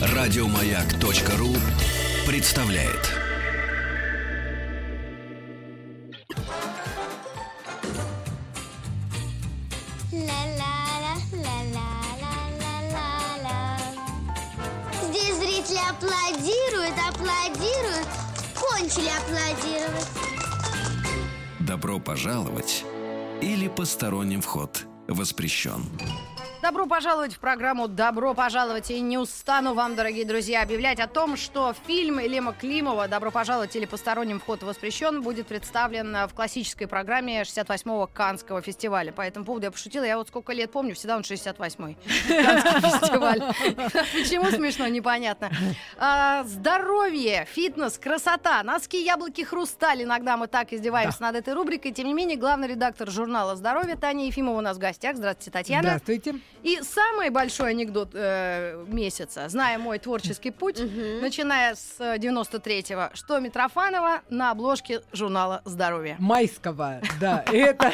Радиомаяк.ру представляет. Здесь зрители аплодируют, аплодируют, кончили аплодировать. Добро пожаловать или посторонним вход воспрещен. Добро пожаловать в программу «Добро пожаловать» и не устану вам, дорогие друзья, объявлять о том, что фильм Лема Климова «Добро пожаловать» или «Посторонним вход воспрещен» будет представлен в классической программе 68-го Канского фестиваля. По этому поводу я пошутила, я вот сколько лет помню, всегда он 68-й Канский фестиваль. Почему смешно, непонятно. А, Здоровье, фитнес, красота, носки, яблоки, хрусталь. Иногда мы так издеваемся над этой рубрикой. Тем не менее, главный редактор журнала «Здоровье» Таня Ефимова у нас в гостях. Здравствуйте, Татьяна. Здравствуйте. И самый большой анекдот э, месяца, зная мой творческий путь, начиная с э, 93-го, что Митрофанова на обложке журнала «Здоровье». Майского, да. Это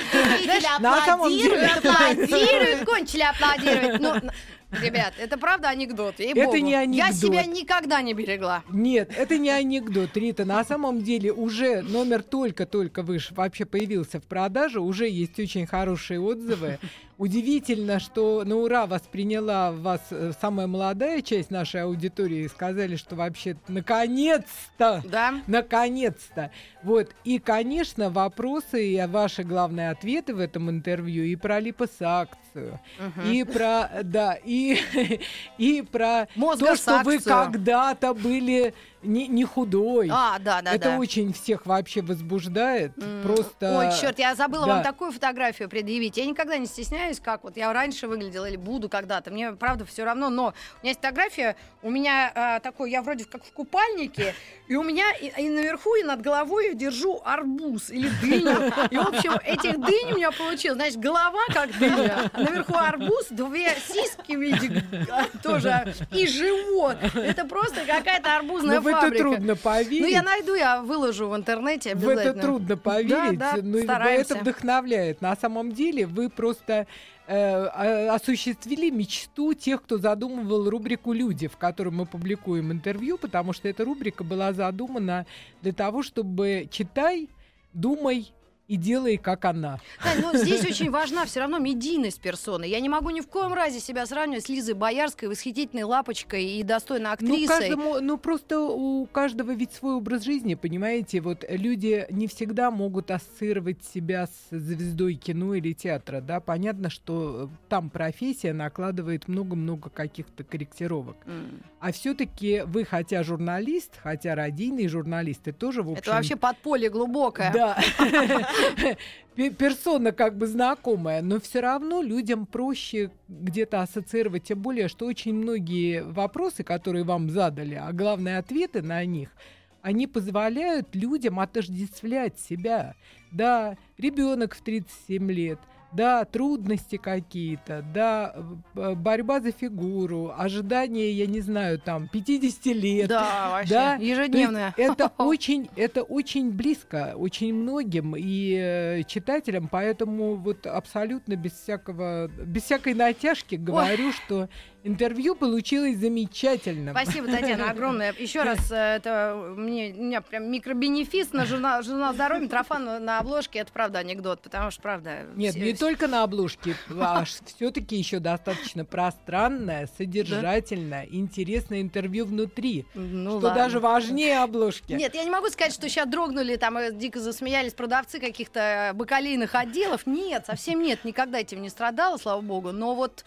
аплодируют, Аплодируют, кончили аплодировать. Ребят, это правда анекдот, ей-богу. не Я анекдот. себя никогда не берегла. Нет, это не анекдот, Рита. На самом деле уже номер только-только выш вообще появился в продаже, уже есть очень хорошие отзывы. Удивительно, что на ура восприняла вас э, самая молодая часть нашей аудитории и сказали, что вообще наконец-то Да? Наконец-то. Вот. И, конечно, вопросы и ваши главные ответы в этом интервью и про липосакцию, и про, да, и, и про то, что вы когда-то были не, не худой. А, да, да, Это да. очень всех вообще возбуждает. М, Просто... Ой, черт, я забыла да. вам такую фотографию предъявить. Я никогда не стесняюсь, как вот я раньше выглядела или буду когда-то. Мне, правда, все равно. Но у меня есть фотография, у меня а, такой, я вроде как в купальнике, и у меня и, и наверху, и над головой я держу арбуз или дыню. И, в общем, этих дынь у меня получилось. Значит, голова как дыня, а наверху арбуз, две сиськи в виде тоже, и живот. Это просто какая-то арбузная Ну, это трудно поверить. Ну, я найду, я выложу в интернете В это обязательно. трудно поверить, Да, да, но стараемся. это вдохновляет. На самом деле вы просто э, осуществили мечту тех, кто задумывал рубрику «Люди», в которой мы публикуем интервью, потому что эта рубрика была задумана для того, чтобы читай, думай и делай, как она. Тань, но здесь очень важна все равно медийность персоны. Я не могу ни в коем разе себя сравнивать с Лизой Боярской, восхитительной лапочкой и достойной Ну, актрисой. каждому, ну, просто у каждого ведь свой образ жизни, понимаете? Вот люди не всегда могут ассоциировать себя с звездой кино или театра, да? Понятно, что э, там профессия накладывает много-много каких-то корректировок. М. А все-таки вы, хотя журналист, хотя радийный журналист, и тоже, в общем... Это вообще подполье глубокое. Да. Пе- Персона как бы знакомая, но все равно людям проще где-то ассоциировать, тем более, что очень многие вопросы, которые вам задали, а главное ответы на них, они позволяют людям отождествлять себя. Да, ребенок в 37 лет, да, трудности какие-то, да, борьба за фигуру, ожидание, я не знаю, там, 50 лет. Да, вообще. Да, Ежедневное. это очень, это очень близко, очень многим и э, читателям, поэтому вот абсолютно без всякого, без всякой натяжки говорю, что интервью получилось замечательным. Спасибо, Татьяна, огромное. Еще раз, э, это мне, у меня прям микробенефис на журнал, журнал здоровья Митрофан на обложке. Это правда анекдот, потому что правда. Нет, все- не только на обложке, а все-таки еще достаточно пространное, содержательное, интересное интервью внутри, Ну, что ладно. даже важнее обложки. Нет, я не могу сказать, что сейчас дрогнули, там дико засмеялись продавцы каких-то бакалейных отделов. Нет, совсем нет, никогда этим не страдала, слава богу. Но вот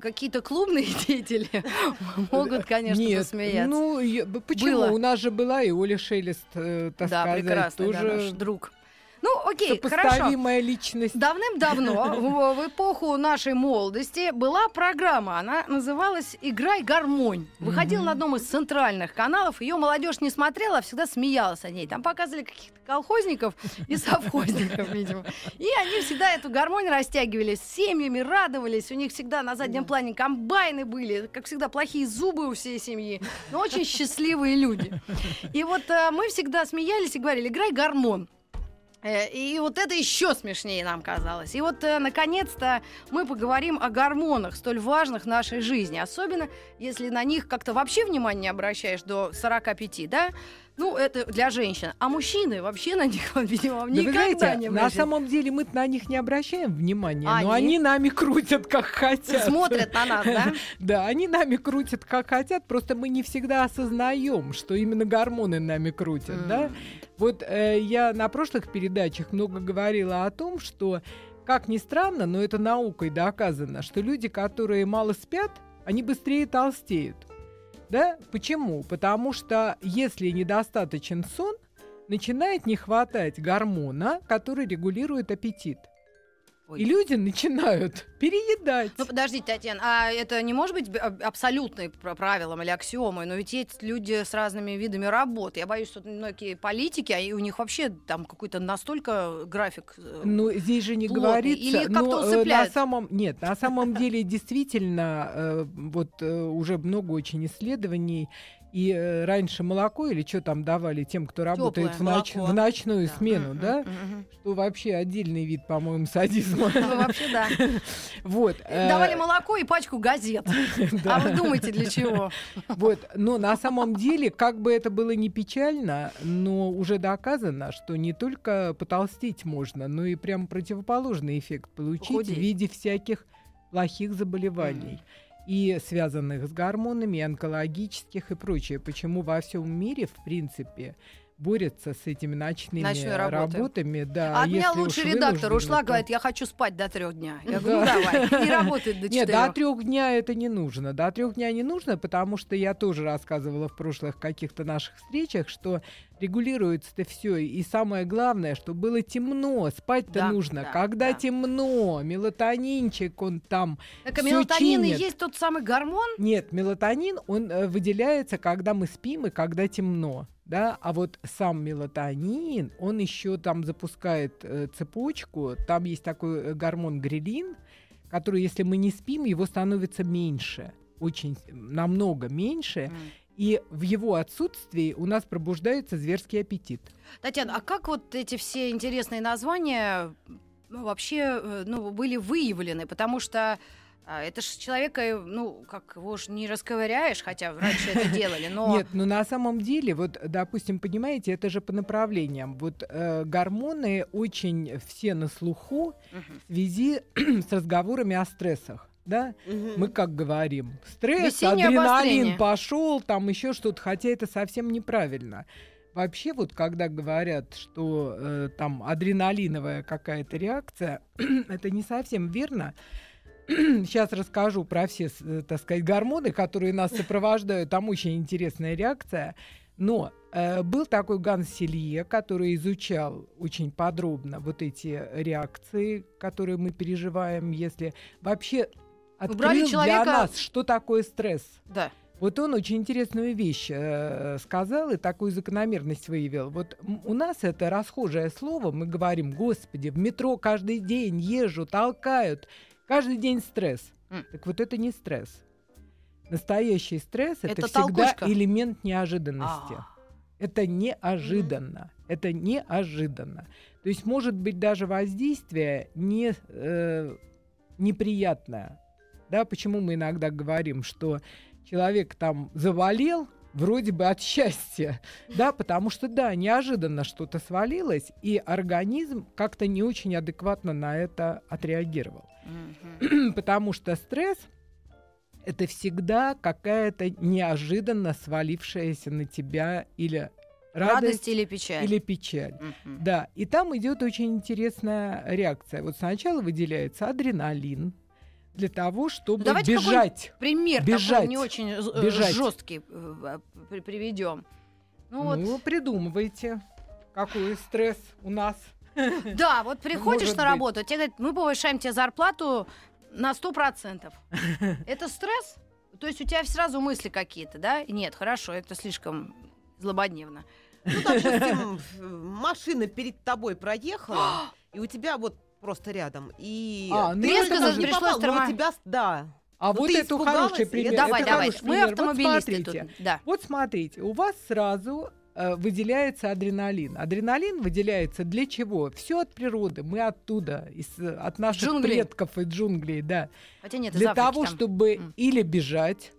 какие-то клубные деятели могут, конечно, Нет, посмеяться. ну я- почему? Было. У нас же была и Оля Шелест, э, так да, сказать, прекрасный, да, тоже наш друг. Ну, окей, хорошо. личность. Давным-давно, в, в эпоху нашей молодости, была программа. Она называлась «Играй гармонь». Выходила на одном из центральных каналов. Ее молодежь не смотрела, а всегда смеялась о ней. Там показывали каких-то колхозников и совхозников, видимо. И они всегда эту гармонь растягивали с семьями, радовались. У них всегда на заднем плане комбайны были. Как всегда, плохие зубы у всей семьи. Но очень счастливые люди. И вот э, мы всегда смеялись и говорили «Играй гармон». Э, И вот это еще смешнее нам казалось. И вот, э, наконец-то, мы поговорим о гормонах, столь важных в нашей жизни. Особенно, если на них как-то вообще внимание не обращаешь до 45, да? Ну, это для женщин. А мужчины вообще на них, видимо, Да никогда знаете, не на обращают. самом деле мы на них не обращаем внимания, но Они? они нами крутят как хотят. Смотрят на нас, да? Да, они нами крутят как хотят, просто мы не всегда осознаем, что именно гормоны нами крутят, да? Вот э, я на прошлых передачах много говорила о том, что, как ни странно, но это наукой доказано, что люди, которые мало спят, они быстрее толстеют. Да? Почему? Потому что если недостаточен сон, начинает не хватать гормона, который регулирует аппетит. Ой. И люди начинают переедать. Ну, подождите, Татьяна, а это не может быть абсолютным пр- правилом или аксиомой? Но ведь есть люди с разными видами работы. Я боюсь, что многие политики, а у них вообще там какой-то настолько график. э, Ну, здесь же не плотный. говорится. Или как-то э, на усыпляет? самом нет, на самом деле действительно э, вот уже много очень исследований. И э, раньше молоко или что там давали тем, кто работает в, ноч- молоко. в ночную Да. смену, да? Что вообще отдельный вид, по-моему, садизма. Ну, вообще, да. Вот. э, Давали молоко и пачку газет. А вы думаете, для чего? Вот, но на самом деле, как бы это было не печально, но уже доказано, что не только потолстеть можно, но и прям противоположный эффект получить в виде всяких плохих заболеваний. И связанных с гормонами, и онкологических и прочее. Почему во всем мире, в принципе, борются с этими ночными Ночной работой. работами. Да, А от меня лучший редактор ушла, то- говорит, я хочу спать до трех дня. Я говорю, ну Да. давай. И работает до Нет, до четырех. трех дня это не нужно. До трех дня не нужно, потому что я тоже рассказывала в прошлых каких-то наших встречах, что регулируется-то все. И самое главное, что было темно. Спать-то Да, нужно. да, Когда да. темно, мелатонинчик, он там. Так а мелатонин и чинит. есть тот самый гормон? Нет, мелатонин, он э, выделяется, когда мы спим и когда темно. Да, а вот сам мелатонин, он еще там запускает э, цепочку. Там есть такой э, гормон грелин, который, если мы не спим, его становится меньше, очень намного меньше. И в его отсутствии у нас пробуждается зверский аппетит. Татьяна, а как вот эти все интересные названия ну, вообще э, ну, были выявлены? Потому что а, это же человека, э, ну, как его ж не расковыряешь, хотя раньше это делали, но... Нет, но на самом деле, вот, допустим, понимаете, это же по направлениям. Вот э, гормоны очень все на слуху в связи с разговорами о стрессах. Да? Мы как говорим, стресс, Весеннее адреналин обострение. пошел, там еще что-то, хотя это совсем неправильно. Вообще, вот когда говорят, что э, там адреналиновая какая-то реакция, это не совсем верно. Сейчас расскажу про все, э, так сказать, гормоны, которые нас сопровождают. Там очень интересная реакция. Но э, был такой Ганс Селье, который изучал очень подробно вот эти реакции, которые мы переживаем, если вообще открыл человека- для нас, что такое стресс. Да. Вот он очень интересную вещь э, сказал и такую закономерность выявил. Вот у нас это расхожее слово, мы говорим, господи, в метро каждый день езжу, толкают, каждый день стресс. М. Так вот это не стресс. Настоящий стресс это, Это всегда толкучка. элемент неожиданности. А. Это неожиданно. Это неожиданно. То есть может быть даже воздействие не, э, неприятное. Да, почему мы иногда говорим, что человек там заболел, вроде бы от счастья, да, потому что, да, неожиданно что-то свалилось, и организм как-то не очень адекватно на это отреагировал. Мгм. потому что стресс это всегда какая-то неожиданно свалившаяся на тебя или радость, Радость или печаль? или печаль. Мгм. Да, и там идет очень интересная реакция. Вот сначала выделяется адреналин для того, чтобы давайте бежать. Пример Бежать. такой не очень Бежать. жесткий приведем. Ну вот, Ну, придумывайте, какой стресс у нас. да, вот приходишь может на быть. работу, тебе говорят, мы повышаем тебе зарплату на 100%. Это стресс? То есть у тебя сразу мысли какие-то, да? Нет, хорошо, это слишком злободневно. Ну, допустим, машина перед тобой проехала, и у тебя вот просто рядом. И А, ну ты это даже может не пришлось попал, но у тебя, да. А Ну, вот это хороший пример. это давай, это давай. хороший Мы пример. Вот смотрите. тут. Да. Вот смотрите, у вас сразу э, выделяется адреналин. Адреналин выделяется для чего? Все от природы, мы оттуда, из, э, от наших Джунглей. предков и джунглей, да. Хотя нет, для того, там. чтобы М. или бежать,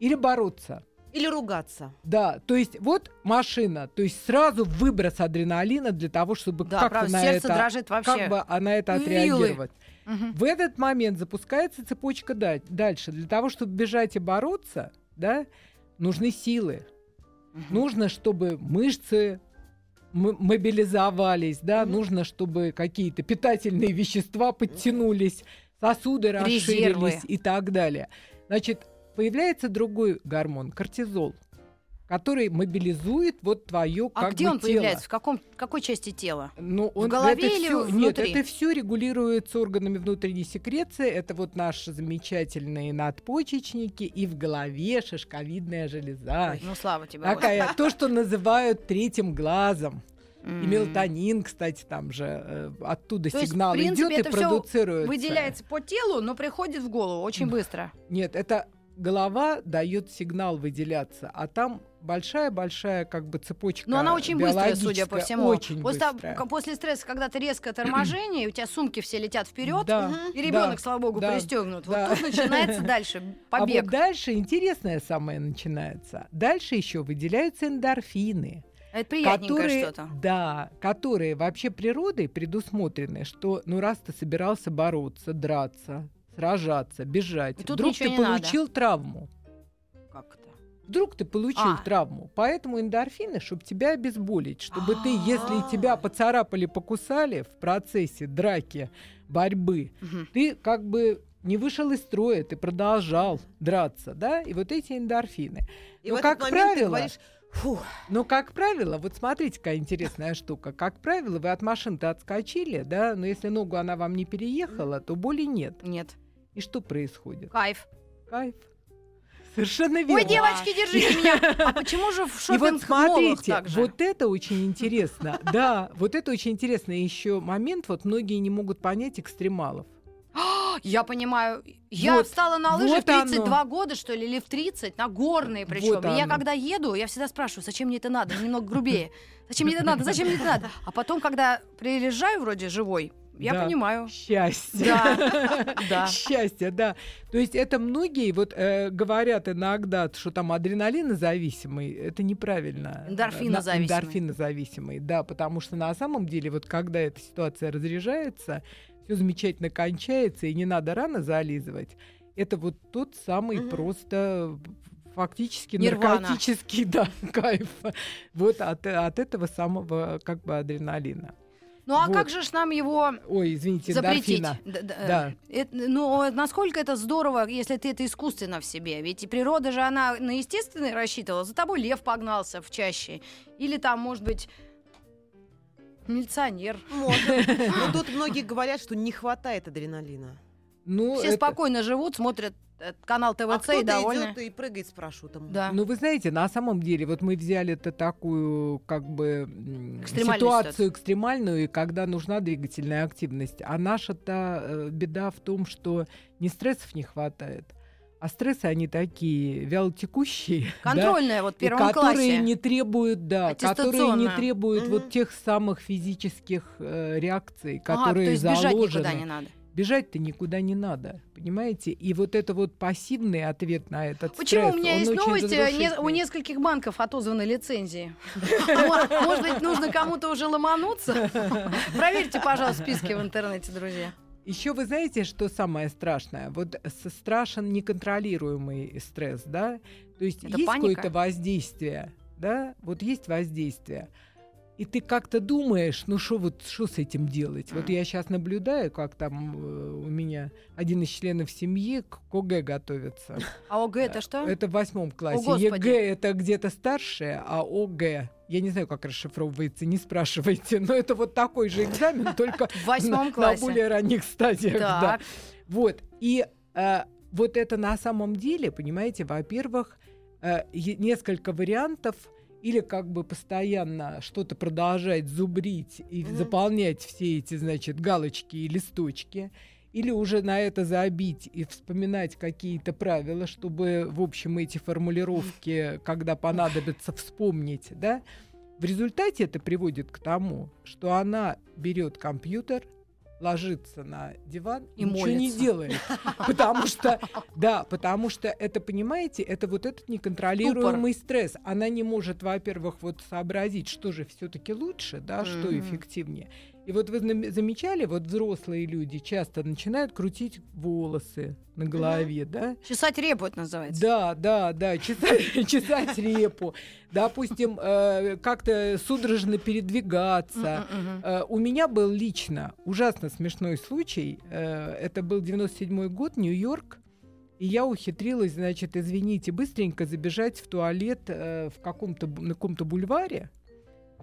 или бороться. Или ругаться. Да, то есть вот машина, то есть сразу выброс адреналина для того, чтобы Да, как-то правда, на сердце это, дрожит вообще. как бы а на это отреагировать. Мгм. В этот момент запускается цепочка да- дальше. Для того, чтобы бежать и бороться, да, нужны силы. Мгм. Нужно, чтобы мышцы м- мобилизовались, да, нужно, чтобы какие-то питательные вещества подтянулись, сосуды расширились Резервы. и так далее. Значит, появляется другой гормон, кортизол, который мобилизует вот твое А как где бы он тело. появляется? В каком, какой части тела? Ну, он, голове это или всё- Нет, внутри? это все регулируется органами внутренней секреции. Это вот наши замечательные надпочечники и в голове шишковидная железа. Ой, ну слава тебе. Такая, то, что называют третьим глазом. И мелатонин, кстати, там же э, оттуда То сигнал в принципе, идет и продуцируется. Выделяется по телу, но приходит в голову очень быстро. Нет, это голова дает сигнал выделяться, а там большая-большая как бы цепочка Но она очень быстрая, судя по всему. Очень после, быстрая. после стресса, когда ты резкое торможение, и у тебя сумки все летят вперед, Да, и ребенок, да, слава богу, да, пристегнут. да. Вот тут начинается дальше А побег. вот дальше интересное самое начинается. Дальше еще выделяются эндорфины, Это приятненькое которые, что-то. да, которые вообще природой предусмотрены, что ну раз ты собирался бороться, драться, сражаться, бежать, И тут вдруг ты не надо. получил травму, Как это? вдруг ты получил А. травму, поэтому эндорфины, чтобы тебя обезболить, чтобы ты, если А. тебя поцарапали, покусали в процессе драки, борьбы, Мгм. ты как бы не вышел из строя, ты продолжал драться, да, и вот эти эндорфины. И Ну, в как этот момент ты правило, говоришь, фу, Но, как правило, вот смотрите, какая интересная штука. Как правило, вы от машины-то отскочили, да, но если ногу она вам не переехала, то боли нет. Нет. И что происходит? Кайф. Кайф. Совершенно верно. Ой, девочки, держите меня. А почему же в И вот смотрите, так же? вот это очень интересно. Да, вот это очень интересно. еще момент, вот многие не могут понять экстремалов. Я понимаю. Я Вот, встала на лыжи вот в 32 оно. года, что ли, или в 30, на горные причем. Вот и я оно. когда еду, я всегда спрашиваю, зачем мне это надо? Немного грубее. Зачем мне это надо? Зачем мне это надо? А потом, когда приезжаю вроде живой, я Да. понимаю. Счастье. Да, да. Счастье, да. То есть это многие вот э, говорят иногда, что там адреналинозависимый, это неправильно. Эндорфинозависимый. Эндорфинозависимый, да, потому что на самом деле вот когда эта ситуация разряжается, все замечательно кончается, и не надо рано зализывать, это вот тот самый просто фактически Нирвана. наркотический да, кайф вот от, от этого самого как бы адреналина. Ну а Вот. как же ж нам его Ой, извините, запретить? эндорфина. Д- д- Да. Это- ну, насколько это здорово, если ты это искусственно в себе. Ведь и природа же, она на естественный рассчитывала. За тобой лев погнался в чаще. Или там, может быть, милиционер. может. Но тут многие говорят, что не хватает адреналина. Ну, Все это- спокойно живут, смотрят э, канал А ТВЦ и кто-то довольны. идет и прыгает с парашютом. Да. Ну, вы знаете, на самом деле, вот мы взяли это такую, как бы, Экстремальную ситуацию экстремальную, и когда нужна двигательная активность. А наша-то э, беда в том, что не стрессов не хватает, а стрессы, они такие вялотекущие. да, Контрольная вот в и первом которые классе. не требуют, да, которые не требуют Мгм. вот тех самых физических э, реакций, Ага, которые то есть бежать заложены. никуда не надо. Бежать-то никуда не надо, понимаете? И вот это вот пассивный ответ на этот Почему? стресс, У меня есть новости, не- у нескольких банков отозваны лицензии. Может может быть, нужно кому-то уже ломануться? Проверьте, пожалуйста, списки в интернете, друзья. Еще вы знаете, что самое страшное? Вот страшен неконтролируемый стресс, да? То есть Это есть какое-то воздействие, да? Вот есть воздействие. И ты как-то думаешь, ну что вот что с этим делать? Вот я сейчас наблюдаю, как там э, у меня один из членов семьи к КОГЭ готовится. А ОГЭ это что? Это в восьмом классе. Господи. ЕГЭ это где-то старшее, а ОГЭ я не знаю, как расшифровывается, не спрашивайте, но это вот такой же экзамен, только на, на более ранних стадиях. да. Так. Вот. И э, вот это на самом деле, понимаете, во-первых, э, несколько вариантов или как бы постоянно что-то продолжать зубрить и Мгм. заполнять все эти, значит, галочки и листочки, или уже на это забить и вспоминать какие-то правила, чтобы, в общем, эти формулировки, когда понадобится вспомнить, да, в результате это приводит к тому, что она берет компьютер, ложится на диван и, И ничего не молится. делает. Потому что, да, потому что это, понимаете, это вот этот неконтролируемый стресс. Она не может, во-первых, вот сообразить, что же все-таки лучше, да, что Мгм. эффективнее. И вот вы зам- замечали, вот взрослые люди часто начинают крутить волосы на голове, да? Чесать репу это называется. Да, да, да, чесать, чесать репу, допустим, э, как-то судорожно передвигаться. Э, У меня был лично ужасно смешной случай. Э, Это был 97 год, Нью-Йорк. И я ухитрилась, значит, извините, быстренько забежать в туалет э, в каком-то, на каком-то бульваре,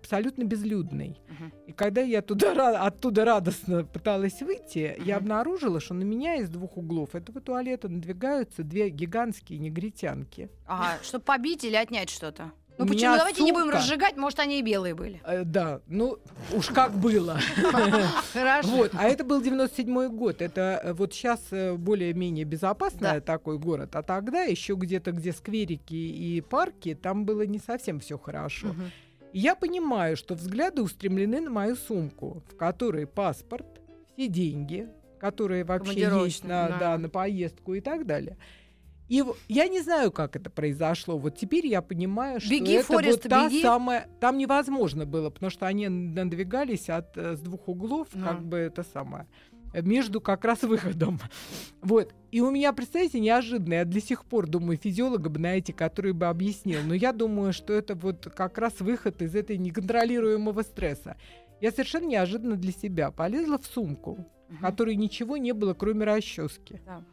абсолютно безлюдный. Мгм. И когда я туда, оттуда радостно пыталась выйти, я Мгм. обнаружила, что на меня из двух углов этого туалета надвигаются две гигантские негритянки. Ага, чтобы побить или отнять что-то. Ну почему? меня Давайте не будем сумка. разжигать, может, они и белые были. Э, да, ну уж как было. Хорошо. Вот, а это был 97 год. Это э, вот сейчас более-менее безопасный такой город, а тогда еще где-то, где скверики и парки, там было не совсем все хорошо. Я понимаю, что взгляды устремлены на мою сумку, в которой паспорт, все деньги, которые вообще есть на, да. да, на поездку и так далее. И я не знаю, как это произошло. Вот теперь я понимаю, что Беги, это Форест, вот та беги. самая... Там невозможно было, потому что они надвигались от, э, с двух углов, Ну. как бы это самое между как раз выходом. Вот. И у меня, представляете, неожиданно. Я до сих пор думаю, физиолога бы найти, который бы объяснил. Но я думаю, что это вот как раз выход из этой неконтролируемого стресса. Я совершенно неожиданно для себя полезла в сумку, в которой ничего не было, кроме расчески. Да.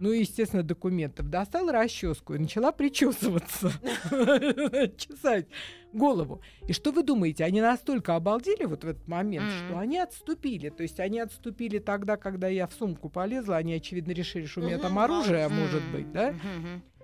Ну и, естественно, документов. Достала расческу и начала причесываться. Чесать голову. И что вы думаете, они настолько обалдели вот в этот момент, что они отступили. То есть они отступили тогда, когда я в сумку полезла, они, очевидно, решили, что у меня там оружие может быть, да?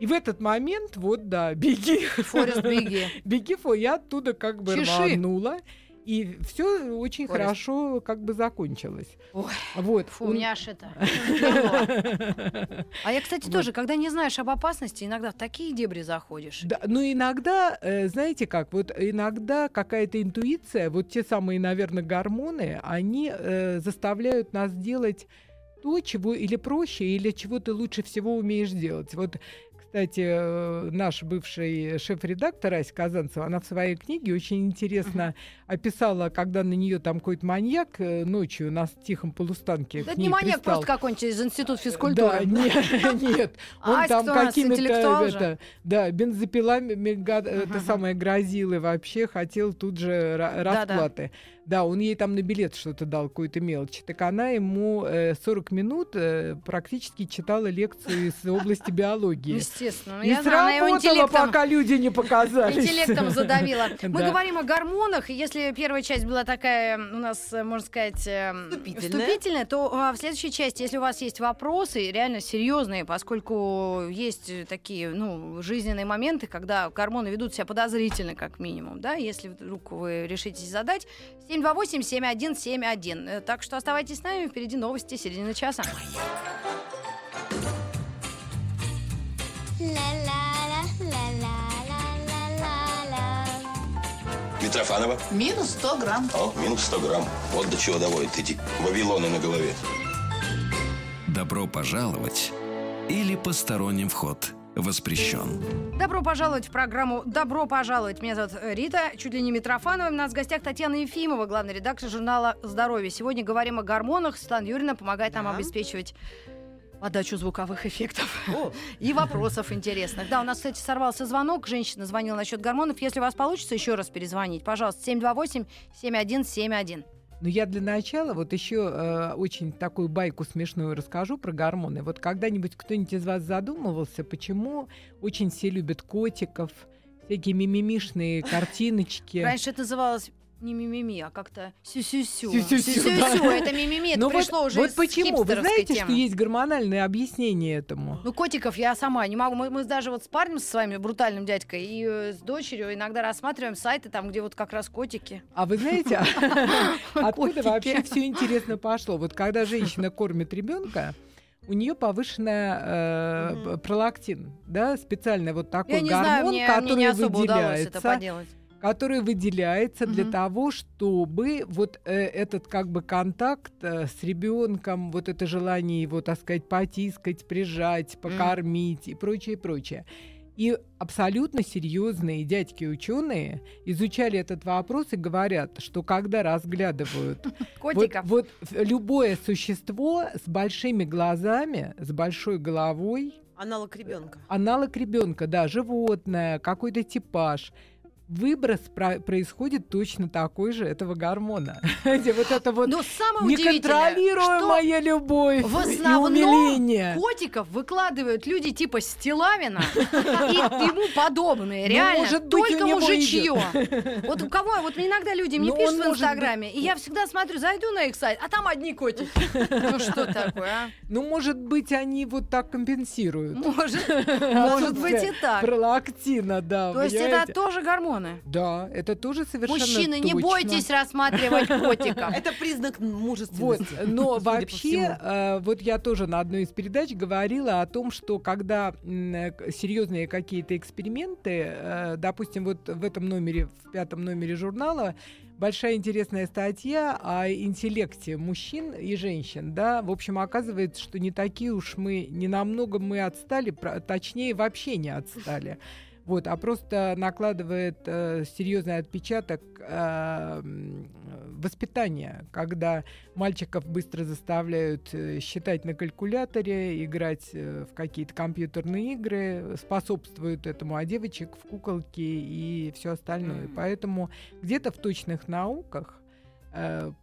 И в этот момент, вот, да, беги, Форест, беги. беги, фу, я оттуда как бы рванула. И все очень Форест. хорошо как бы закончилось. Ой, Вот. Фу, у- меня аж это... А я, кстати, тоже, когда не знаешь об опасности, иногда в такие дебри заходишь. Да, ну иногда, э, знаете как, вот иногда какая-то интуиция, вот те самые, наверное, гормоны, они э, заставляют нас делать то, чего или проще, или чего ты лучше всего умеешь делать. Вот, кстати, э, наш бывший шеф-редактор Ася Казанцева, она в своей книге очень интересно описала, когда на нее там какой-то маньяк э, ночью на тихом полустанке Да это не маньяк, пристал. просто какой-нибудь из института Да, физкультуры. не- нет, он Ася, там какими-то да, бензопилами это самое грозил и вообще хотел тут же расплаты. Да, он ей там на билет что-то дал, какую-то мелочь. Так она ему э, 40 минут э, практически читала лекцию из области биологии. Естественно. Ну, И я знаю, она его сработало, интеллектом, пока люди не показались. интеллектом задавила. Мы Да. говорим о гормонах, и если первая часть была такая у нас, э, можно сказать, Вступительная. вступительная, то а, в следующей части, если у вас есть вопросы, реально серьезные, поскольку есть э, такие, ну, жизненные моменты, когда гормоны ведут себя подозрительно, как минимум, да, если вдруг вы решитесь задать, 728-7171. Э, Так что оставайтесь с нами, впереди новости середины часа. Митрофанова? Минус 100 грамм. О, минус 100 грамм. Вот до чего доводят эти вавилоны на голове. Добро пожаловать или посторонним вход воспрещен. Добро пожаловать в программу «Добро пожаловать». Меня зовут э, Рита, чуть ли не Митрофанова. У нас в гостях Татьяна Ефимова, главный редактор журнала «Здоровье». Сегодня говорим о гормонах. Светлана Юрьевна помогает нам Да. обеспечивать подачу звуковых эффектов О, и вопросов интересных. Да, у нас, кстати, сорвался звонок. Женщина звонила насчет гормонов. Если у вас получится еще раз перезвонить, пожалуйста, 728-7171. Но я для начала вот еще э, очень такую байку смешную расскажу про гормоны. Вот когда-нибудь кто-нибудь из вас задумывался, почему очень все любят котиков, всякие мимимишные картиночки? Раньше это называлось Не мимими, а как-то сю-сю-сю. Сю-сю-сю, да. Это мимими, это Ну вот- пришло уже вот почему? Вы знаете, темы. что есть гормональное объяснение этому? Ну, котиков я сама не могу. Мы, мы даже вот с парнем со своим брутальным дядькой и э, с дочерью иногда рассматриваем сайты, там, где вот как раз котики. А вы знаете, откуда Котики. вообще все интересно пошло? Вот когда женщина кормит ребенка, у нее повышенная э, Мгм. пролактин, да, специальный вот такой Я не знаю, гормон, мне, мне который не особо удалось это выделяется, поделать. Который выделяется для Мгм. того, чтобы вот э, этот как бы контакт э, с ребенком, вот это желание его, так сказать, потискать, прижать, покормить и прочее, прочее. И абсолютно серьезные дядьки-ученые изучали этот вопрос и говорят, что когда разглядывают вот, Котиков. вот в- любое существо с большими глазами, с большой головой, Аналог ребенка. аналог ребенка, да, животное, какой-то типаж. Выброс про- происходит точно такой же этого гормона. Знаете, вот это вот Но самое неконтролируемая любовь в и основном умиление. котиков выкладывают люди типа Стилавина и ему подобные. Ну, Реально, может только мужичье. Вот у кого, вот иногда люди мне Ну, пишут в Инстаграме, и я всегда смотрю, зайду на их сайт, а там одни котики. Ну что такое, а? Ну, может быть, они вот так компенсируют. Может, может быть и так. Пролактина, да. То есть это тоже гормоны. Да, это тоже совершенно Мужчины, не точно. бойтесь рассматривать котиков. Это признак Вот, мужественности. но судя по вообще, э, вот я тоже на одной из передач говорила о том, что когда э, серьезные какие-то эксперименты, э, допустим, вот в этом номере, в пятом номере журнала, большая интересная статья о интеллекте мужчин и женщин, да, в общем, оказывается, что не такие уж мы, не намного мы отстали, точнее, вообще не отстали. Вот, а просто накладывает э, серьезный отпечаток э, воспитания, когда мальчиков быстро заставляют э, считать на калькуляторе, играть э, в какие-то компьютерные игры, способствуют этому, а девочек в куколки и все остальное. Мгм. Поэтому где-то в точных науках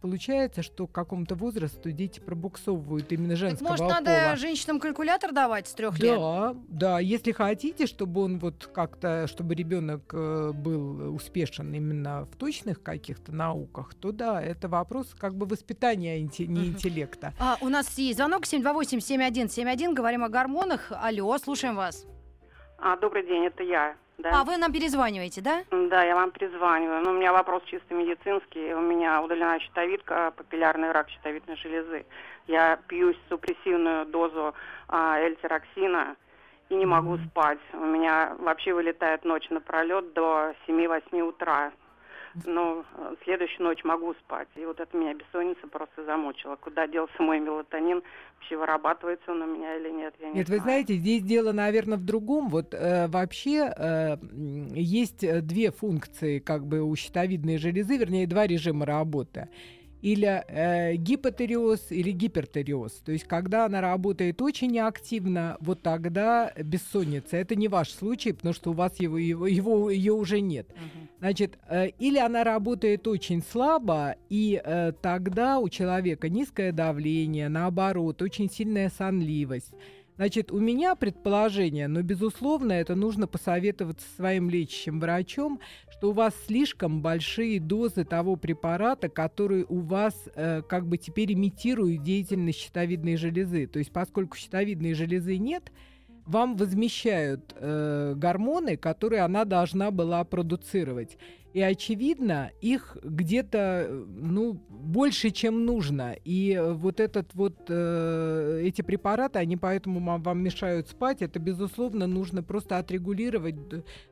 получается, что к какому-то возрасту дети пробуксовывают именно Так, женского может, пола. надо женщинам калькулятор давать с трех лет? Да, да, если хотите, чтобы он вот как-то, чтобы ребенок э, был успешен именно в точных каких-то науках, то да, это вопрос как бы воспитания не интеллекта. А, у нас есть звонок 728-7171. Говорим о гормонах. Алло, слушаем вас. А, добрый день, это я. Да. А, вы нам перезваниваете, да? Да, я вам перезваниваю. Но у меня вопрос чисто медицинский. У меня удалена щитовидка, папиллярный рак щитовидной железы. Я пью супрессивную дозу а, эльтироксина и не могу спать. У меня вообще вылетает ночь напролет до 7-8 утра. Но э, следующую ночь могу спать. И вот это меня бессонница просто замучила. Куда делся мой мелатонин? Вообще вырабатывается он у меня или нет? Я не Нет, вы знаю. знаете, здесь дело, наверное, в другом. Вот э, вообще э, есть э, две функции как бы у щитовидной железы, вернее, два режима работы. Или э, гипотериоз, или гипертериоз. То есть, когда она работает очень активно, вот тогда бессонница. Это не ваш случай, потому что у вас его, его, его ее уже нет. Значит, э, или она работает очень слабо, и э, тогда у человека низкое давление, наоборот, очень сильная сонливость. Значит, у меня предположение, но, безусловно, это нужно посоветоваться со своим лечащим врачом, что у вас слишком большие дозы того препарата, который у вас э, как бы теперь имитирует деятельность щитовидной железы. То есть, поскольку щитовидной железы нет, вам возмещают э, гормоны, которые она должна была продуцировать. И очевидно, их где-то э, ну, больше, чем нужно. И э, вот этот вот э, эти препараты, они поэтому вам мешают спать. Это, безусловно, нужно просто отрегулировать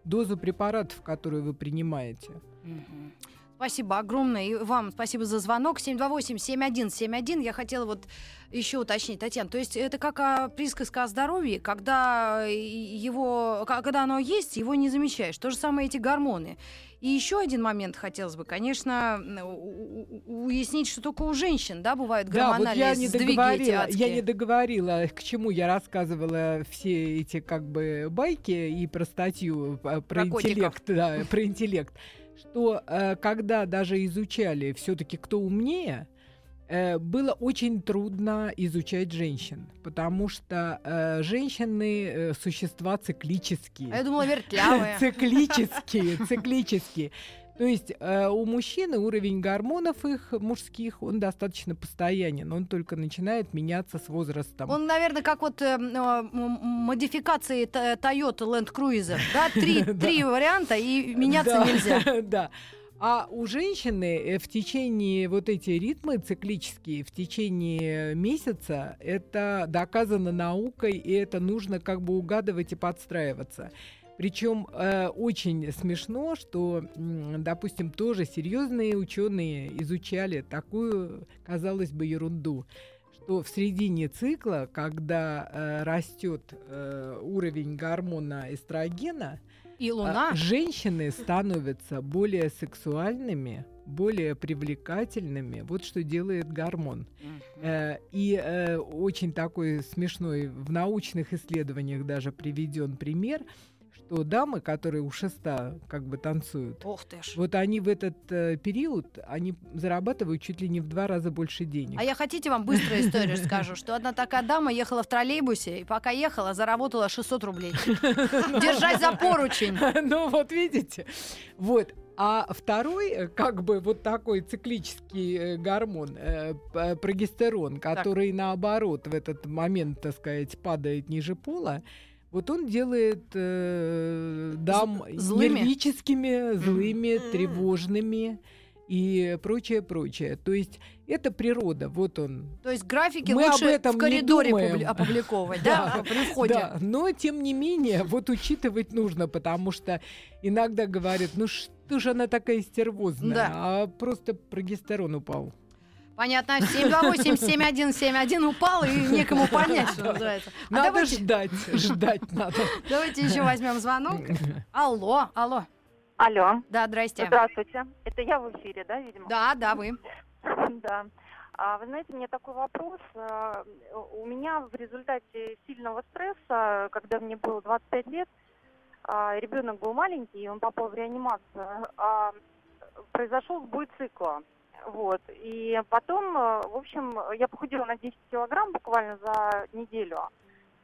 дозу препаратов, которые вы принимаете. Мгм. Спасибо огромное. И вам спасибо за звонок. 728-7171. Я хотела вот еще уточнить, Татьяна. То есть это как присказка о здоровье, когда его, когда оно есть, его не замечаешь. То же самое эти гормоны. И еще один момент хотелось бы, конечно, уяснить, что только у женщин, да, бывают Да, вот гормональные я не договорила, я не договорила, к чему я рассказывала все эти как бы байки и про статью э, про, Про котиков. интеллект, да, про интеллект, что э, когда даже изучали все-таки кто умнее, э, было очень трудно изучать женщин, потому что э, женщины э, существа циклические. А я думала, вертлявые. Циклические, циклические. То есть э, у мужчины уровень гормонов их мужских, он достаточно постоянен, он только начинает меняться с возрастом. Он, наверное, как вот э, э, модификации Т- Toyota Land Cruiser, да, три, три варианта и меняться нельзя. Да. А у женщины э, в течение вот эти ритмы циклические в течение месяца это доказано наукой и это нужно как бы угадывать и подстраиваться. Причем э, очень смешно, что, допустим, тоже серьезные ученые изучали такую, казалось бы, ерунду, что в середине цикла, когда э, растет э, уровень гормона эстрогена, И а, Луна. Женщины становятся более сексуальными, более привлекательными. Вот что делает гормон. Э, И э, очень такой смешной в научных исследованиях даже приведен пример, что дамы, которые у шеста как бы танцуют, Ох ты ж. вот они в этот э, период они зарабатывают чуть ли не в два раза больше денег. А я хотите вам быструю историю расскажу, что одна такая дама ехала в троллейбусе, и пока ехала, заработала 600 рублей. Держась за поручень. Ну вот видите, вот. А второй, э, как бы вот такой циклический э, гормон, э, прогестерон, который наоборот в этот момент, так сказать, падает ниже пола, вот он делает э, дам злыми? нервическими, злыми, М. тревожными и прочее, прочее. То есть это природа, вот он, То есть графики Мы об лучше этом в коридоре публи- опубликовывать, да, при входе. Да, но тем не менее, вот учитывать нужно, потому что иногда говорят, ну что же она такая стервозная, а просто прогестерон упал. Понятно. 728-7171 упал, и некому поднять, что называется. А Надо давайте, ждать, ждать надо. давайте еще возьмем звонок. Алло, алло. Алло. Да, здрасте. Здравствуйте. Это я в эфире, да, видимо? Да, да, вы. Да. А, вы знаете, мне такой вопрос. А, У меня в результате сильного стресса, когда мне было 25 лет, а, ребенок был маленький, и он попал в реанимацию, а, произошел сбой цикла. Вот. И потом, а, в общем, я похудела на 10 килограмм буквально за неделю.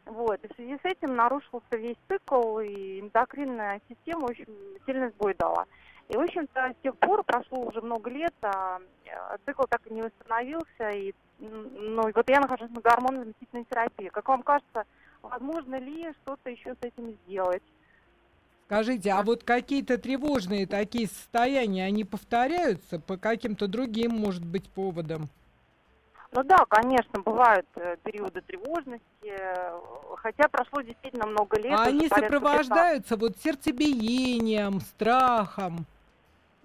Вот. И в связи с этим нарушился весь цикл, и эндокринная система, в общем, сильный сбой дала. И, в общем-то, с тех пор прошло уже много лет, а э, цикл так и не восстановился. И, ну, и вот я нахожусь на гормонно-заместительной терапии. Как вам кажется, возможно ли что-то еще с этим сделать? Скажите, а вот какие-то тревожные такие состояния, они повторяются по каким-то другим, может быть, поводам? Ну да, конечно, бывают э, периоды тревожности, хотя прошло действительно много лет. А они сопровождаются вот сердцебиением, страхом.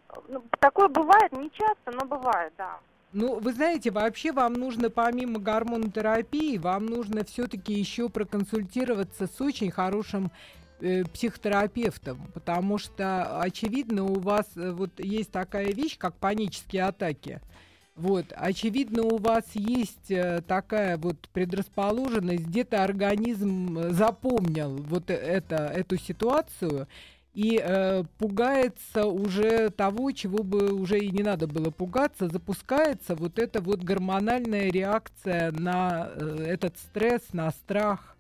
15. Ну, такое бывает, не часто, но бывает, да. Ну, вы знаете, вообще вам нужно помимо гормонотерапии, вам нужно все-таки еще проконсультироваться с очень хорошим э, психотерапевтом, потому что, очевидно, у вас э, вот есть такая вещь, как панические атаки. Вот, очевидно, у вас есть э, такая вот предрасположенность, где-то организм запомнил вот это, эту ситуацию и э, пугается уже того, чего бы уже и не надо было пугаться, запускается вот эта вот гормональная реакция на э, этот стресс, на страх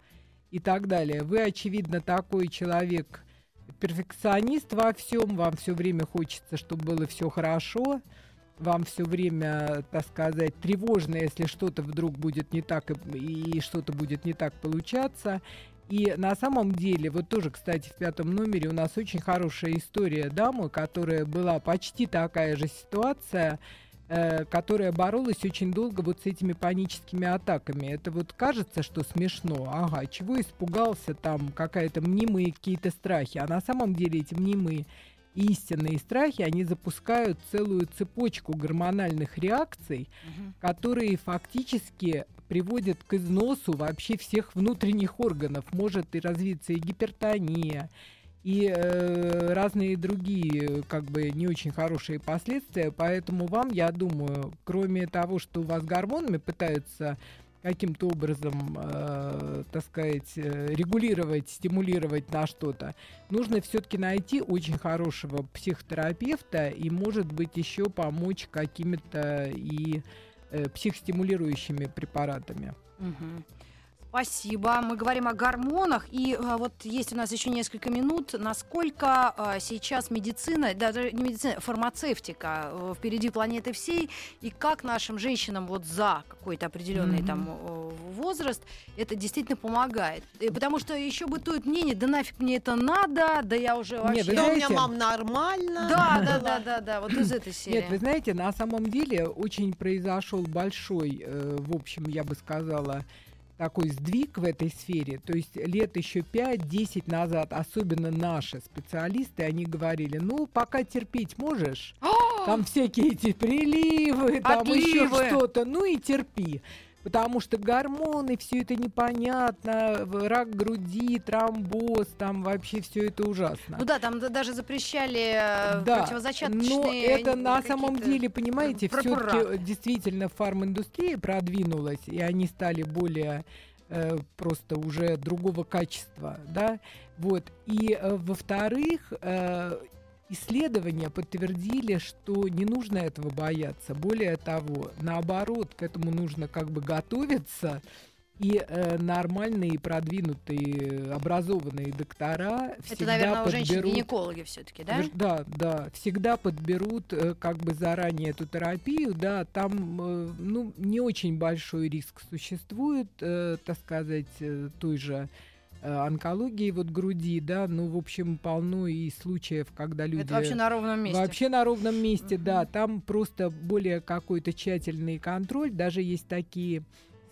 и так далее. Вы, очевидно, такой человек, перфекционист во всем, вам все время хочется, чтобы было все хорошо, вам все время, так сказать, тревожно, если что-то вдруг будет не так и, и что-то будет не так получаться. И на самом деле, вот тоже, кстати, в пятом номере у нас очень хорошая история дамы, которая была почти такая же ситуация, э, которая боролась очень долго вот с этими паническими атаками. Это вот кажется, что смешно. Ага, чего испугался там, какая-то мнимые какие-то страхи. А на самом деле эти мнимые истинные страхи, они запускают целую цепочку гормональных реакций, которые фактически приводят к износу вообще всех внутренних органов. Может и развиться и гипертония, и э, разные другие, как бы, не очень хорошие последствия. Поэтому вам, я думаю, кроме того, что у вас гормонами пытаются каким-то образом, э, так сказать, э, регулировать, стимулировать на что-то, нужно все-таки найти очень хорошего психотерапевта и, может быть, еще помочь какими-то и э, психостимулирующими препаратами. Мгм. Спасибо. Мы говорим о гормонах. И а, вот есть у нас еще несколько минут. Насколько а, сейчас медицина, даже не медицина, фармацевтика э, впереди планеты всей, и как нашим женщинам вот за какой-то определенный Мгм. там возраст это действительно помогает. И потому что еще бытует мнение, да нафиг мне это надо, да я уже вообще... вы Да у меня знаете- мам нормально. Да, да, да, да, да, вот из этой серии. Нет, вы знаете, на самом деле очень произошел большой, э, в общем, я бы сказала, такой сдвиг в этой сфере. То есть лет еще 5-10 назад, особенно наши специалисты, они говорили, ну, пока терпеть можешь, там всякие эти приливы, там еще что-то, ну и терпи. Потому что гормоны, все это непонятно, рак груди, тромбоз, там вообще все это ужасно. Ну да, там да- даже запрещали э, Да, противозачаточные... но это на самом деле, понимаете, все-таки действительно фарминдустрия продвинулась, и они стали более э, просто уже другого качества, да, вот. И э, во-вторых, э, исследования подтвердили, что не нужно этого бояться. Более того, наоборот, к этому нужно как бы готовиться. И э, нормальные, продвинутые, образованные доктора Это, всегда наверное, у подберут женщин-гинекологи все-таки, да? Да, да, всегда подберут э, как бы заранее эту терапию, да, там, э, ну, не очень большой риск существует, э, так сказать, э, той же онкологии вот груди, да, ну, в общем, полно и случаев, когда люди... Это вообще на ровном месте. Вообще на ровном месте, да. Там просто более какой-то тщательный контроль. Даже есть такие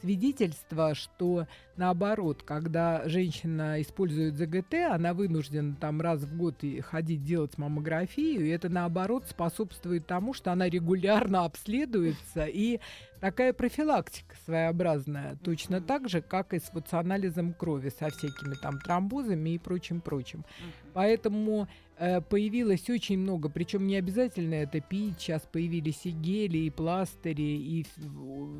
свидетельства, что наоборот, когда женщина использует ЗГТ, она вынуждена там раз в год и ходить делать маммографию, и это наоборот способствует тому, что она регулярно обследуется, и такая профилактика своеобразная, точно так же, как и с вот с анализом крови, со всякими там тромбозами и прочим-прочим. Поэтому появилось очень много, причем не обязательно это пить, сейчас появились и гели, и пластыри, и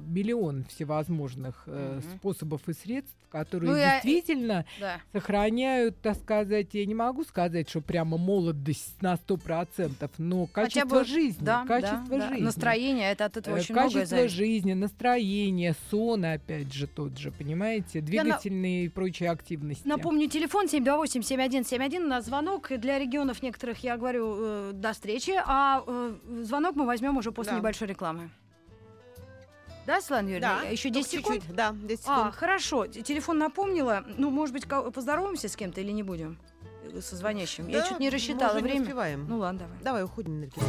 миллион всевозможных э, Мгм. способов и средств, которые Ну, я- действительно Да. сохраняют, так сказать, я не могу сказать, что прямо молодость на 100%, но Хотя качество бы, жизни, Да, качество да, да. жизни. Настроение, это от этого Э, очень многое Качество зависит. жизни, настроение, сон, опять же, тот же, понимаете, Я двигательные и прочие активности. Напомню, телефон 728-7171 на звонок. Для регионов некоторых я говорю э, до встречи, а э, звонок мы возьмем уже после Да. небольшой рекламы. Да, Светлана Юрьевна? Да, Еще только 10 секунд? чуть-чуть. Да, 10 А, секунд. хорошо. Т- Телефон напомнила. Ну, может быть, поздороваемся с кем-то или не будем? Э, Со звонящим. Я Да, чуть не мы рассчитала не время. успеваем. Ну ладно, давай. Давай уходим, Наргиз.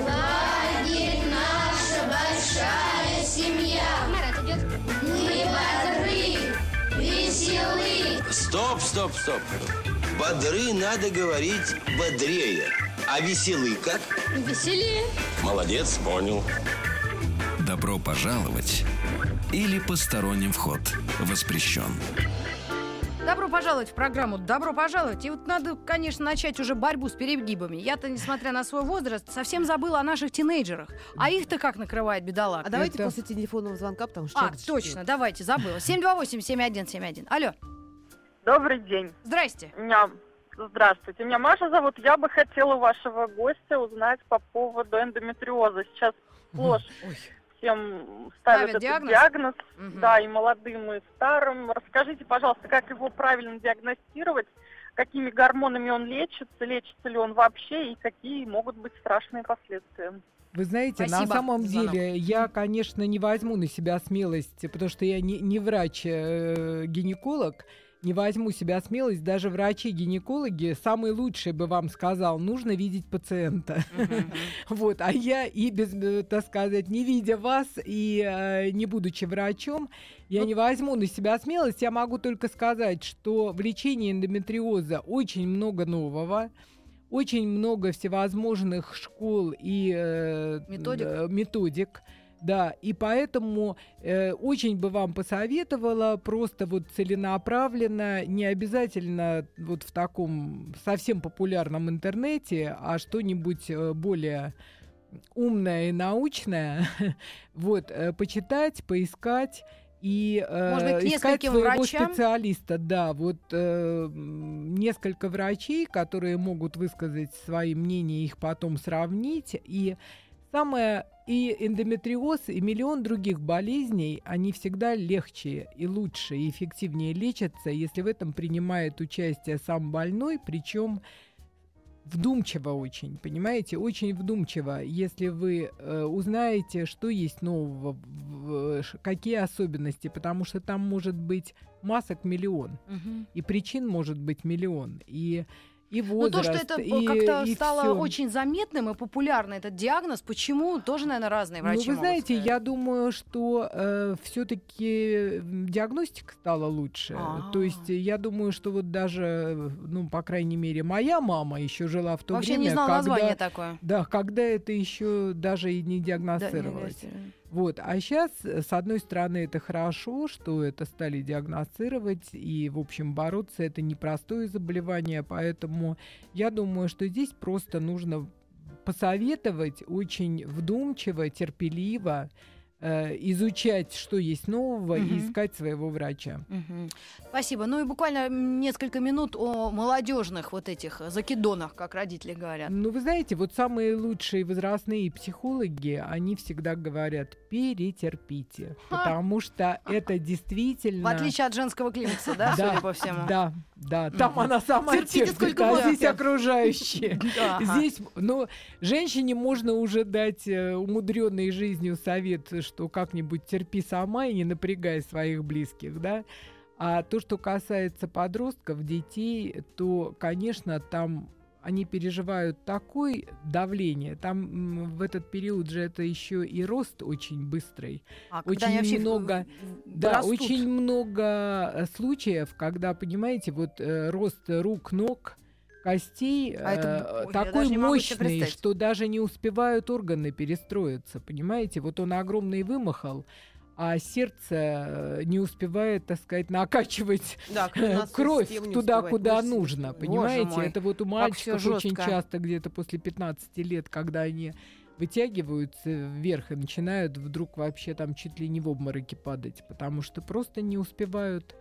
Лагерь наша большая семья. Марат идет. Мы бодры, веселы. Стоп, стоп, стоп. Бодры надо говорить бодрее. А веселый как? Веселее. Молодец, понял. Добро пожаловать или посторонним вход воспрещен. Добро пожаловать в программу «Добро пожаловать». И вот надо, конечно, начать уже борьбу с перегибами. Я-то, несмотря на свой возраст, совсем забыла о наших тинейджерах. А их-то как накрывает бедолаг? А давайте Это- после телефонного звонка, потому что А, точно, давайте, забыла. 728-7171. Алло, Добрый день. здрасте. Меня... Здравствуйте. Меня Маша зовут. Я бы хотела у вашего гостя узнать по поводу эндометриоза. Сейчас сплошь всем ставят Ставят этот диагноз? диагноз. Мгм. Да, и молодым, и старым. Расскажите, пожалуйста, как его правильно диагностировать, какими гормонами он лечится, лечится ли он вообще, и какие могут быть страшные последствия. Вы знаете, на Спасибо самом за звонок. деле я, конечно, не возьму на себя смелость, потому что я не, не врач-гинеколог, не возьму себя смелость, даже врачи-гинекологи, самый лучший бы вам сказал, нужно видеть пациента. Вот, а я и без, э, так сказать, не видя вас и э, не будучи врачом, я не возьму на себя смелость. Я могу только сказать, что в лечении эндометриоза очень много нового. Очень много всевозможных школ и э, Методик. методик. Да, и поэтому э, очень бы вам посоветовала просто вот целенаправленно, не обязательно вот в таком совсем популярном интернете, а что-нибудь э, более умное и научное, вот, э, почитать, поискать и э, Может быть, искать своего врачам? специалиста, да, вот э, несколько врачей, которые могут высказать свои мнения, их потом сравнить. И Самое и эндометриоз, и миллион других болезней, они всегда легче и лучше, и эффективнее лечатся, если в этом принимает участие сам больной, причем вдумчиво очень, понимаете, очень вдумчиво. Если вы э, узнаете, что есть нового, в- в- какие особенности, потому что там может быть масок миллион, Мгм. и причин может быть миллион, и и Ну, возраст, то, что это и, как-то и стало всё. очень заметным и популярным, этот диагноз, почему, тоже, наверное, разные врачи Ну, вы знаете, сказать. я думаю, что все-таки диагностика стала лучше. А. То есть э, я думаю, что вот даже, э, ну, по крайней мере, моя мама еще жила в то Вообще время, не знала когда, название такое. да, когда это еще даже и не Да, диагностировалось. не верьте. Вот. А сейчас, с одной стороны, это хорошо, что это стали диагностировать, и, в общем, бороться это непростое заболевание, поэтому я думаю, что здесь просто нужно посоветовать очень вдумчиво, терпеливо э, изучать, что есть нового, и Мгм. искать своего врача. Мгм. Спасибо. Ну и буквально несколько минут о молодежных вот этих закидонах, как родители говорят. Ну, вы знаете, вот самые лучшие возрастные психологи, они всегда говорят, перетерпите, потому что это действительно... В отличие от женского климакса, да, Да, судя по всему? Да, да, там она сама Терпите терпит, сколько а здесь окружающие. Здесь, ну, женщине можно уже дать э, умудренный жизнью совет, что как-нибудь терпи сама и не напрягай своих близких, да. А то, что касается подростков, детей, то, конечно, там они переживают такое давление. Там в этот период же это еще и рост очень быстрый. А очень много, да, растут. очень много случаев, когда, понимаете, вот э, рост рук, ног, костей А это э, такой мощный, что даже не успевают органы перестроиться, понимаете? Вот он огромный вымахал, а сердце э, не успевает, так сказать, накачивать Да, кровь туда, успевает, куда нужно, понимаете? мой, Это вот у мальчиков очень часто где-то после 15 лет, когда они вытягиваются вверх и начинают вдруг вообще там чуть ли не в обмороке падать, потому что просто не успевают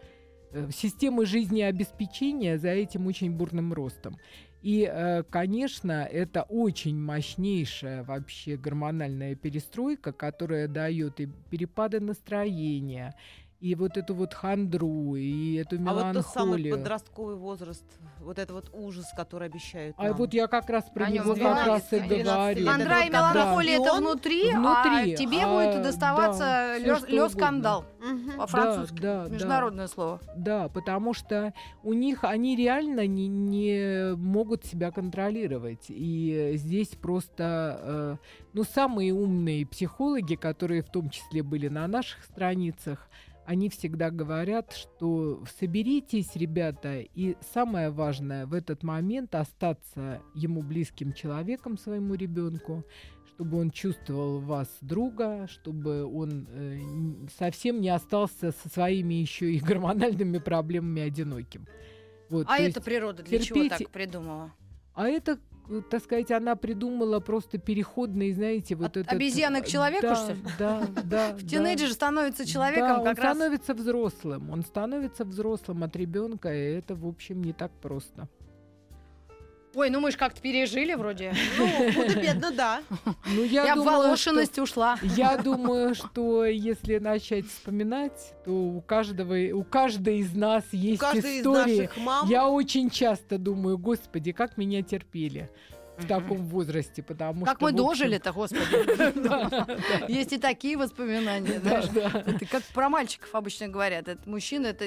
э, системы жизнеобеспечения за этим очень бурным ростом. И, э, конечно, это очень мощнейшая вообще гормональная перестройка, которая дает и перепады настроения, и вот эту вот хандру, и эту А вот тот самый меланхолию. подростковый возраст, вот это вот ужас, который обещают А нам. вот я как раз про нём него говорили, как раз и говорю. Это Хандра и меланхолия это он внутри, внутри, а тебе а, будет доставаться да, всё лёс, что лёс угодно. скандал. Мгм. По-французски. да, да. Международное слово. Да, потому что у них они реально не, не могут себя контролировать. И здесь просто, э, ну, самые умные психологи, которые в том числе были на наших страницах, они всегда говорят, что соберитесь, ребята, и самое важное в этот момент остаться ему близким человеком, своему ребенку, чтобы он чувствовал вас друга, чтобы он э, совсем не остался со своими еще и гормональными проблемами одиноким. Вот, А то это есть- природа для чего терпите- так придумала? а это, так сказать, она придумала просто переходный, знаете, вот От этот... обезьяны к человеку, да, что ли? Да, да. В тинейджер становится человеком он как раз. становится взрослым. Он становится взрослым от ребенка, и это, в общем, не так просто. Ой, ну мы же как-то пережили вроде. Ну, худо-бедно, да. Ну, я, Я в волошенность ушла. что- Я думаю, что если начать вспоминать, то у каждого, у каждой из нас У есть каждой из наших мам Я очень часто думаю, господи, как меня терпели в таком возрасте, потому Как что... мы в общем, дожили-то, господи. Есть и такие воспоминания, Да, знаешь. как про мальчиков обычно говорят. Это мужчина, это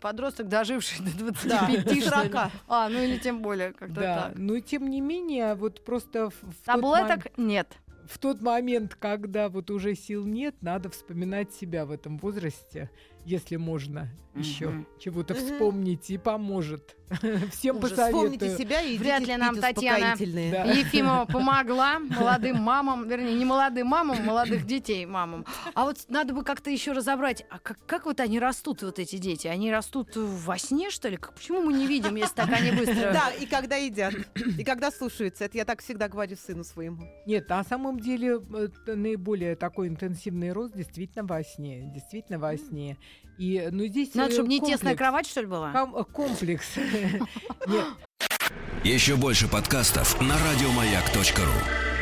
подросток, доживший до да, 25 что ли. 40. А, ну или тем более, как-то Да, так. но тем не менее, вот просто тот Таблеток нет. в тот момент, когда вот уже сил нет, надо вспоминать себя в этом возрасте, если можно еще Мгм. чего-то Мгм. вспомнить, и поможет. Всем Ужас. Вспомните посоветую. себя и Вряд ли нам Татьяна. Да. Ефимова помогла молодым мамам, вернее, не молодым мамам, молодых детей мамам. А вот надо бы как-то еще разобрать, а как, как вот они растут, вот эти дети? Они растут во сне, что ли? Как- Почему мы не видим, если так они быстро... Да, и когда едят, и когда слушаются. Это я так всегда говорю сыну своему. Нет, на самом деле э, наиболее такой интенсивный рост действительно во сне. Действительно во сне. И, ну, здесь Надо, э, чтобы не тесная комплекс. кровать, что ли, была? Ком- э, комплекс. Еще больше подкастов на радиомаяк.ру.